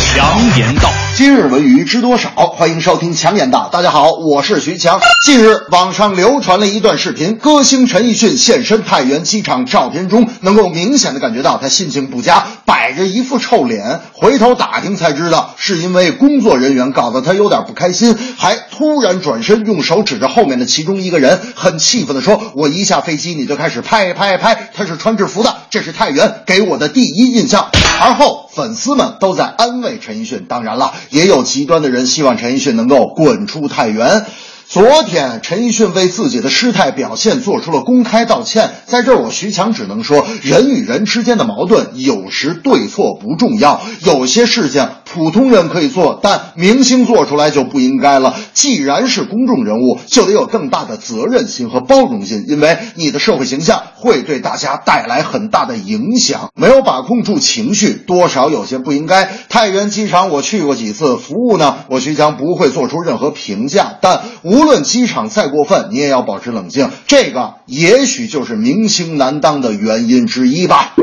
强言道。今日文娱知多少？欢迎收听强言道。大家好，我是徐强。近日，网上流传了一段视频，歌星陈奕迅现身太原机场，照片中能够明显的感觉到他心情不佳，摆着一副臭脸。回头打听才知道，是因为工作人员搞得他有点不开心，还突然转身用手指着后面的其中一个人，很气愤的说：“我一下飞机你就开始拍拍拍，他是穿制服的，这是太原给我的第一印象。”而后，粉丝们都在安慰陈奕迅，当然了。也有极端的人希望陈奕迅能够滚出太原。昨天，陈奕迅为自己的失态表现做出了公开道歉。在这儿，我徐强只能说，人与人之间的矛盾有时对错不重要，有些事情普通人可以做，但明星做出来就不应该了。既然是公众人物，就得有更大的责任心和包容心，因为你的社会形象会对大家带来很大的影响。没有把控住情绪，多少有些不应该。太原机场我去过几次，服务呢，我徐强不会做出任何评价，但无。论机场再过分，你也要保持冷静。这个也许就是明星难当的原因之一吧。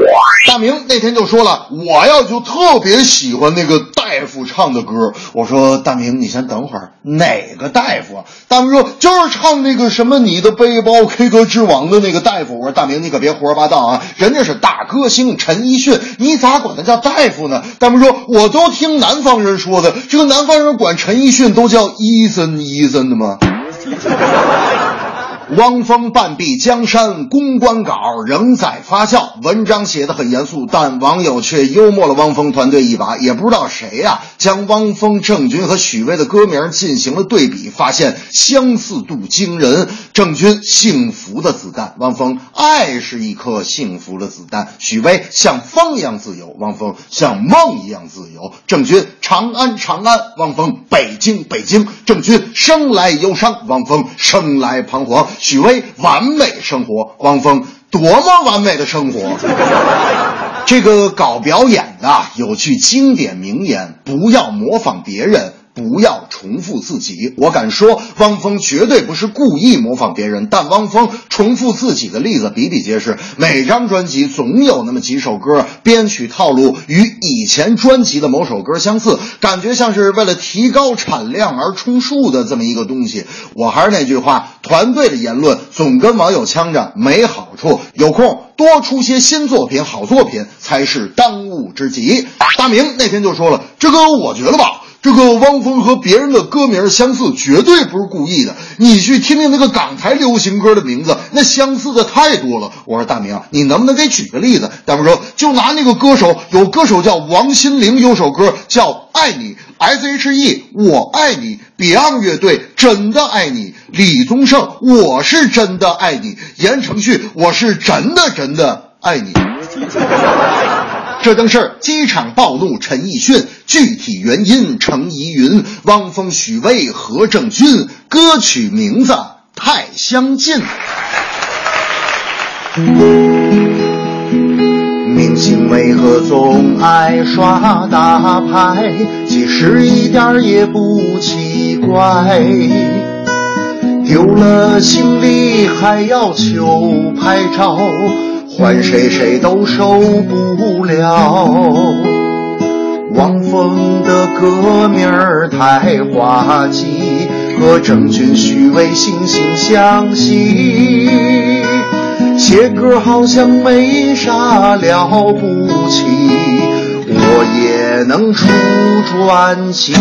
大明那天就说了，我要就特别喜欢那个大夫唱的歌。我说大明，你先等会儿，哪个大夫啊？大明说就是唱那个什么你的背包 K 歌之王的那个大夫。我说大明，你可别胡说八道啊，人家是大歌星陈奕迅，你咋管他叫大夫呢？大明说，我都听南方人说的，这个南方人管陈奕迅都叫医生医生的吗？汪峰半壁江山，公关稿仍在发酵。文章写的很严肃，但网友却幽默了汪峰团队一把。也不知道谁呀，将汪峰、郑钧和许巍的歌名进行了对比，发现相似度惊人。郑钧幸福的子弹，汪峰爱是一颗幸福的子弹。许巍像风一样自由，汪峰像梦一样自由。郑钧长安长安，汪峰北京北京。郑钧生来忧伤，汪峰生来彷徨。许巍完美生活，汪峰多么完美的生活！这个搞表演的有句经典名言：不要模仿别人。不要重复自己。我敢说，汪峰绝对不是故意模仿别人，但汪峰重复自己的例子比比皆是。每张专辑总有那么几首歌，编曲套路与以前专辑的某首歌相似，感觉像是为了提高产量而充数的这么一个东西。我还是那句话，团队的言论总跟网友呛着没好处。有空多出些新作品、好作品才是当务之急。大明那天就说了，这个我觉得吧。这个汪峰和别人的歌名相似，绝对不是故意的。你去听听那个港台流行歌的名字，那相似的太多了。我说大明，你能不能给举个例子？大明说，就拿那个歌手，有歌手叫王心凌，有首歌叫《爱你》，S.H.E 我爱你，Beyond 乐队真的爱你，李宗盛我是真的爱你，言承旭我是真的真的爱你。这正是机场暴怒陈奕迅，具体原因成疑云。汪峰、许巍、何正军，歌曲名字太相近。明星为何总爱耍大牌？其实一点也不奇怪。丢了行李还要求拍照。换谁谁都受不了。汪峰的歌名儿太滑稽，和郑钧、许巍惺惺相惜。写歌好像没啥了不起，我也能出传奇。